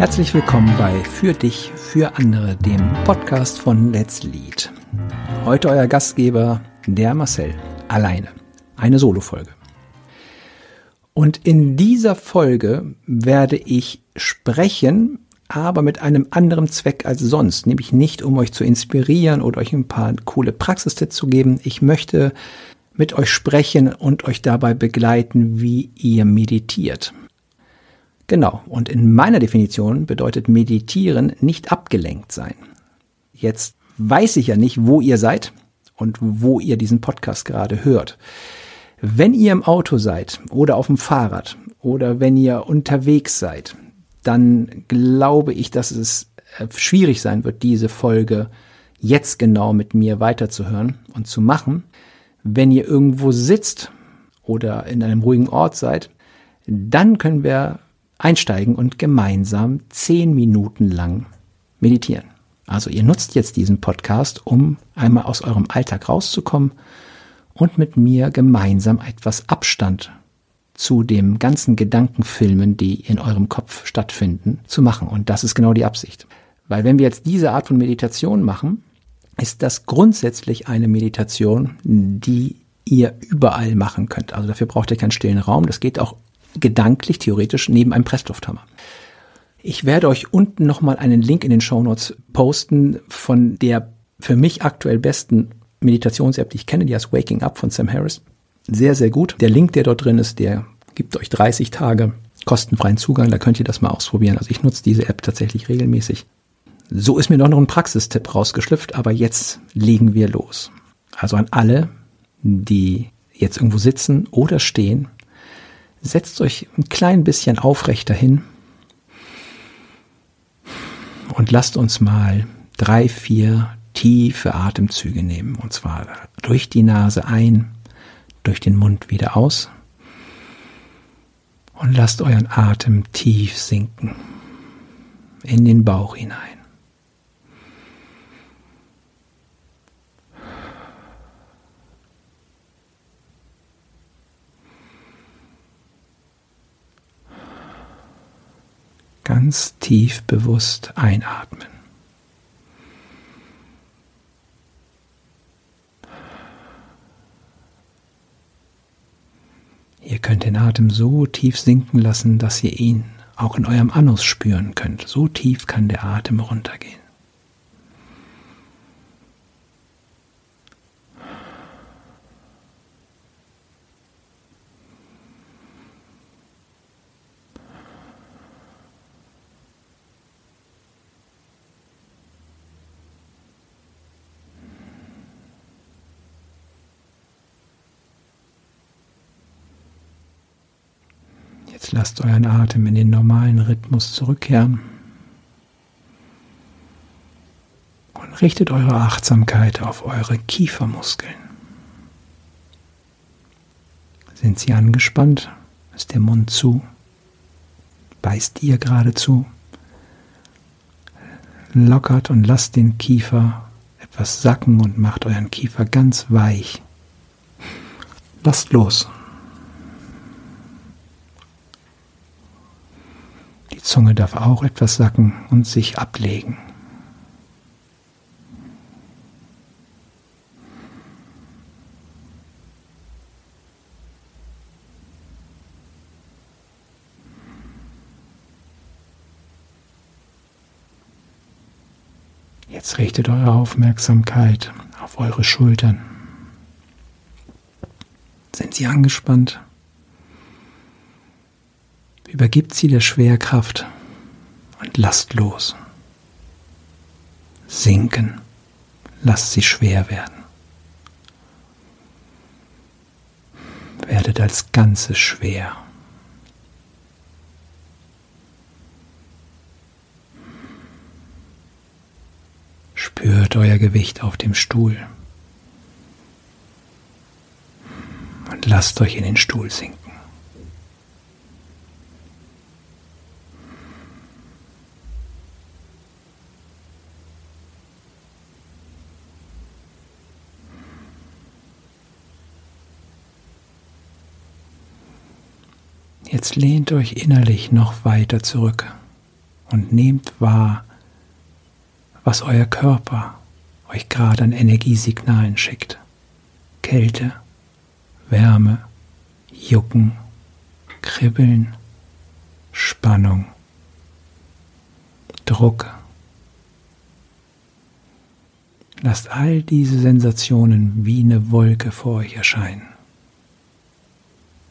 Herzlich willkommen bei Für dich, für andere, dem Podcast von Let's Lead. Heute euer Gastgeber, der Marcel, alleine. Eine Solo-Folge. Und in dieser Folge werde ich sprechen, aber mit einem anderen Zweck als sonst, nämlich nicht um euch zu inspirieren oder euch ein paar coole Praxistipps zu geben. Ich möchte mit euch sprechen und euch dabei begleiten, wie ihr meditiert. Genau, und in meiner Definition bedeutet meditieren nicht abgelenkt sein. Jetzt weiß ich ja nicht, wo ihr seid und wo ihr diesen Podcast gerade hört. Wenn ihr im Auto seid oder auf dem Fahrrad oder wenn ihr unterwegs seid, dann glaube ich, dass es äh, schwierig sein wird, diese Folge jetzt genau mit mir weiterzuhören und zu machen. Wenn ihr irgendwo sitzt oder in einem ruhigen Ort seid, dann können wir einsteigen und gemeinsam zehn Minuten lang meditieren. Also ihr nutzt jetzt diesen Podcast, um einmal aus eurem Alltag rauszukommen und mit mir gemeinsam etwas Abstand zu dem ganzen Gedankenfilmen, die in eurem Kopf stattfinden, zu machen. Und das ist genau die Absicht. Weil wenn wir jetzt diese Art von Meditation machen, ist das grundsätzlich eine Meditation, die ihr überall machen könnt. Also dafür braucht ihr keinen stillen Raum. Das geht auch gedanklich, theoretisch neben einem Presslufthammer. Ich werde euch unten nochmal einen Link in den Show Notes posten von der für mich aktuell besten Meditations-App, die ich kenne, die heißt Waking Up von Sam Harris. Sehr, sehr gut. Der Link, der dort drin ist, der gibt euch 30 Tage kostenfreien Zugang. Da könnt ihr das mal ausprobieren. Also ich nutze diese App tatsächlich regelmäßig. So ist mir doch noch ein Praxistipp rausgeschlüpft, aber jetzt legen wir los. Also an alle, die jetzt irgendwo sitzen oder stehen Setzt euch ein klein bisschen aufrechter hin und lasst uns mal drei, vier tiefe Atemzüge nehmen. Und zwar durch die Nase ein, durch den Mund wieder aus. Und lasst euren Atem tief sinken in den Bauch hinein. Ganz tief bewusst einatmen. Ihr könnt den Atem so tief sinken lassen, dass ihr ihn auch in eurem Anus spüren könnt. So tief kann der Atem runtergehen. Jetzt lasst euren Atem in den normalen Rhythmus zurückkehren und richtet eure Achtsamkeit auf eure Kiefermuskeln. Sind sie angespannt? Ist der Mund zu? Beißt ihr geradezu? Lockert und lasst den Kiefer etwas sacken und macht euren Kiefer ganz weich. Lasst los. Die Zunge darf auch etwas sacken und sich ablegen. Jetzt richtet eure Aufmerksamkeit auf eure Schultern. Sind sie angespannt? Übergibt sie der Schwerkraft und lasst los. Sinken, lasst sie schwer werden. Werdet als Ganzes schwer. Spürt euer Gewicht auf dem Stuhl und lasst euch in den Stuhl sinken. Jetzt lehnt euch innerlich noch weiter zurück und nehmt wahr, was euer Körper euch gerade an Energiesignalen schickt. Kälte, Wärme, Jucken, Kribbeln, Spannung, Druck. Lasst all diese Sensationen wie eine Wolke vor euch erscheinen,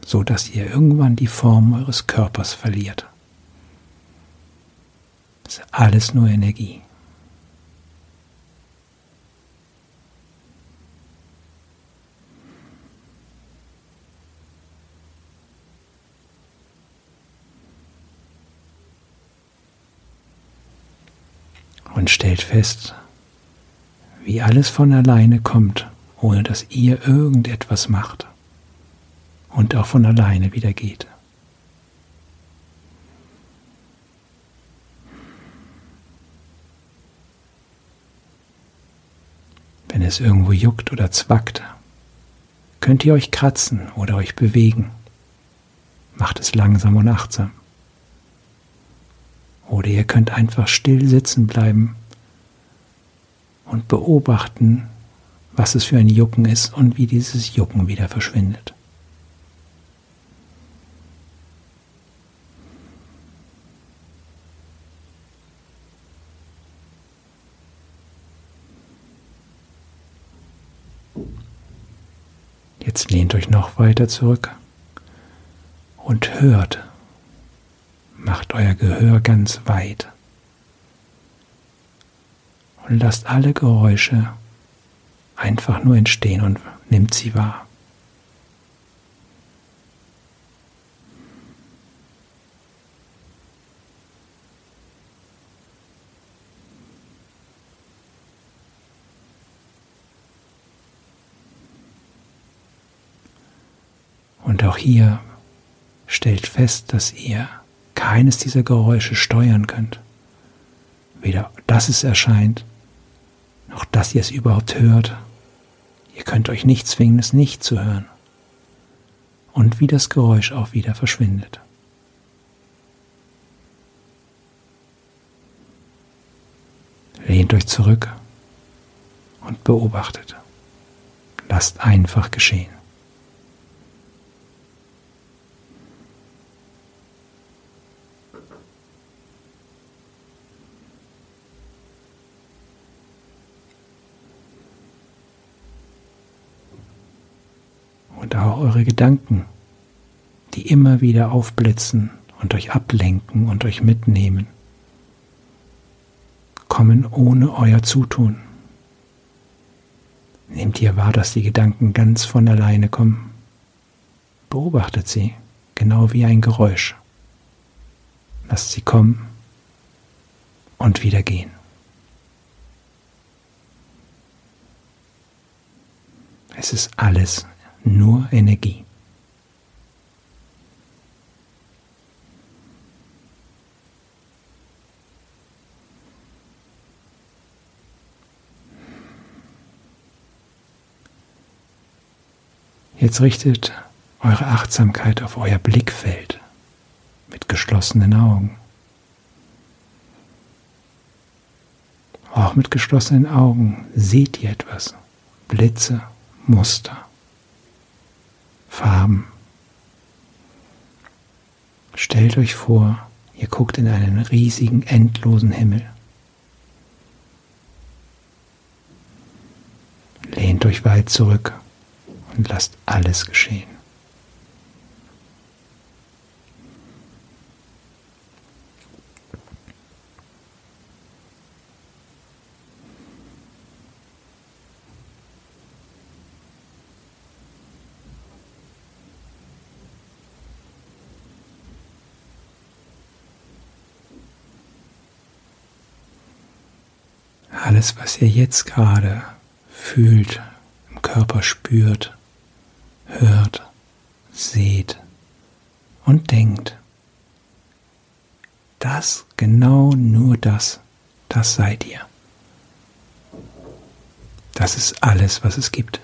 so dass ihr irgendwann die Form eures Körpers verliert. Das ist alles nur Energie. und stellt fest, wie alles von alleine kommt, ohne dass ihr irgendetwas macht und auch von alleine wieder geht. Wenn es irgendwo juckt oder zwackt, könnt ihr euch kratzen oder euch bewegen. Macht es langsam und achtsam. Oder ihr könnt einfach still sitzen bleiben und beobachten, was es für ein Jucken ist und wie dieses Jucken wieder verschwindet. Jetzt lehnt euch noch weiter zurück und hört, macht euer Gehör ganz weit und lasst alle Geräusche einfach nur entstehen und nimmt sie wahr. Und auch hier stellt fest, dass ihr keines dieser Geräusche steuern könnt. Weder dass es erscheint, noch dass ihr es überhaupt hört. Ihr könnt euch nicht zwingen, es nicht zu hören. Und wie das Geräusch auch wieder verschwindet. Lehnt euch zurück und beobachtet. Lasst einfach geschehen. Und auch eure Gedanken, die immer wieder aufblitzen und euch ablenken und euch mitnehmen, kommen ohne euer Zutun. Nehmt ihr wahr, dass die Gedanken ganz von alleine kommen? Beobachtet sie, genau wie ein Geräusch. Lasst sie kommen und wieder gehen. Es ist alles nur Energie. Jetzt richtet eure Achtsamkeit auf euer Blickfeld mit geschlossenen Augen. Auch mit geschlossenen Augen seht ihr etwas, Blitze, Muster. Farben. Stellt euch vor, ihr guckt in einen riesigen, endlosen Himmel. Lehnt euch weit zurück und lasst alles geschehen. Alles, was ihr jetzt gerade fühlt, im Körper spürt, hört, seht und denkt, das, genau nur das, das seid ihr. Das ist alles, was es gibt.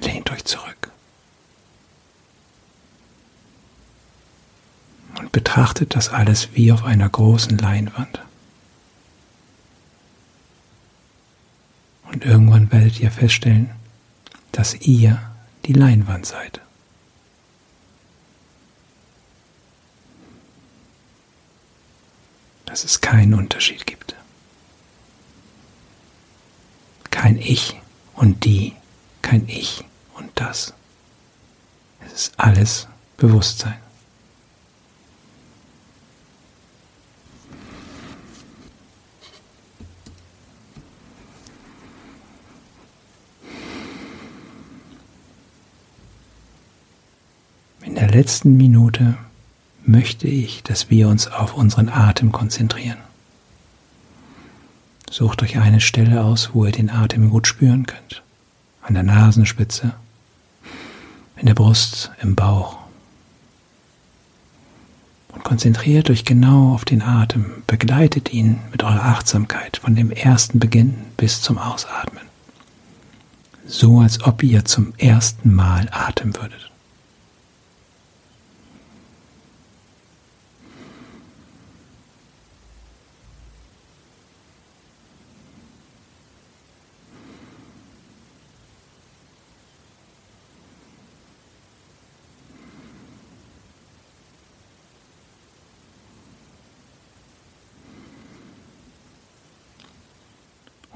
Lehnt euch zurück betrachtet das alles wie auf einer großen Leinwand. Und irgendwann werdet ihr feststellen, dass ihr die Leinwand seid. Dass es keinen Unterschied gibt. Kein Ich und die, kein Ich und das. Es ist alles Bewusstsein. Letzten Minute möchte ich, dass wir uns auf unseren Atem konzentrieren. Sucht euch eine Stelle aus, wo ihr den Atem gut spüren könnt. An der Nasenspitze, in der Brust, im Bauch. Und konzentriert euch genau auf den Atem, begleitet ihn mit eurer Achtsamkeit von dem ersten Beginn bis zum Ausatmen. So als ob ihr zum ersten Mal atmen würdet.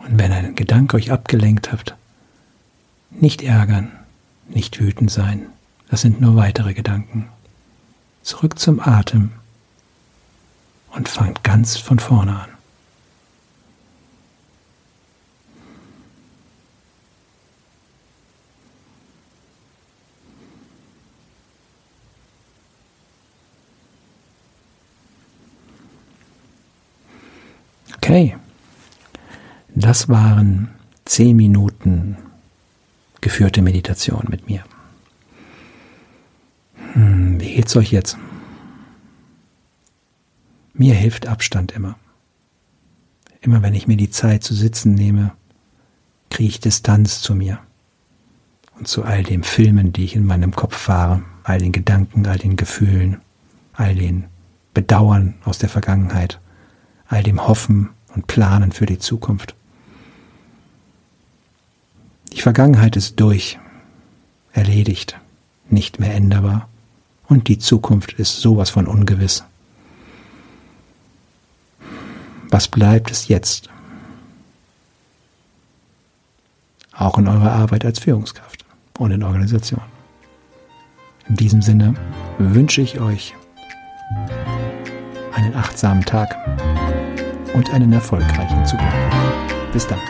Und wenn ein Gedanke euch abgelenkt habt, nicht ärgern, nicht wütend sein, das sind nur weitere Gedanken. Zurück zum Atem und fangt ganz von vorne an. Okay. Das waren zehn Minuten geführte Meditation mit mir. Hm, wie geht's euch jetzt? Mir hilft Abstand immer. Immer wenn ich mir die Zeit zu sitzen nehme, kriege ich Distanz zu mir und zu all den Filmen, die ich in meinem Kopf fahre, all den Gedanken, all den Gefühlen, all den Bedauern aus der Vergangenheit, all dem Hoffen und Planen für die Zukunft. Die Vergangenheit ist durch, erledigt, nicht mehr änderbar und die Zukunft ist sowas von ungewiss. Was bleibt es jetzt? Auch in eurer Arbeit als Führungskraft und in Organisation. In diesem Sinne wünsche ich euch einen achtsamen Tag und einen erfolgreichen Zugang. Bis dann.